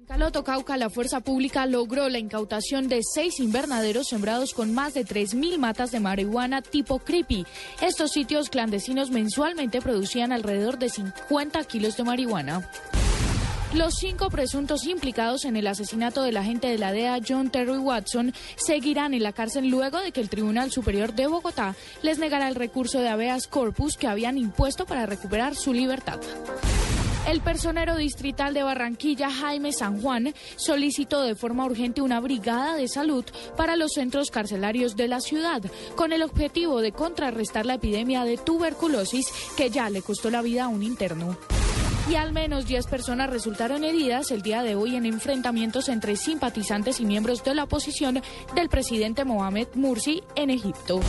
En Caloto, Cauca, la fuerza pública logró la incautación de seis invernaderos sembrados con más de 3.000 matas de marihuana tipo creepy. Estos sitios clandestinos mensualmente producían alrededor de 50 kilos de marihuana. Los cinco presuntos implicados en el asesinato del agente de la DEA John Terry Watson seguirán en la cárcel luego de que el Tribunal Superior de Bogotá les negara el recurso de habeas corpus que habían impuesto para recuperar su libertad. El personero distrital de Barranquilla, Jaime San Juan, solicitó de forma urgente una brigada de salud para los centros carcelarios de la ciudad, con el objetivo de contrarrestar la epidemia de tuberculosis que ya le costó la vida a un interno y al menos 10 personas resultaron heridas el día de hoy en enfrentamientos entre simpatizantes y miembros de la oposición del presidente Mohamed Mursi en Egipto.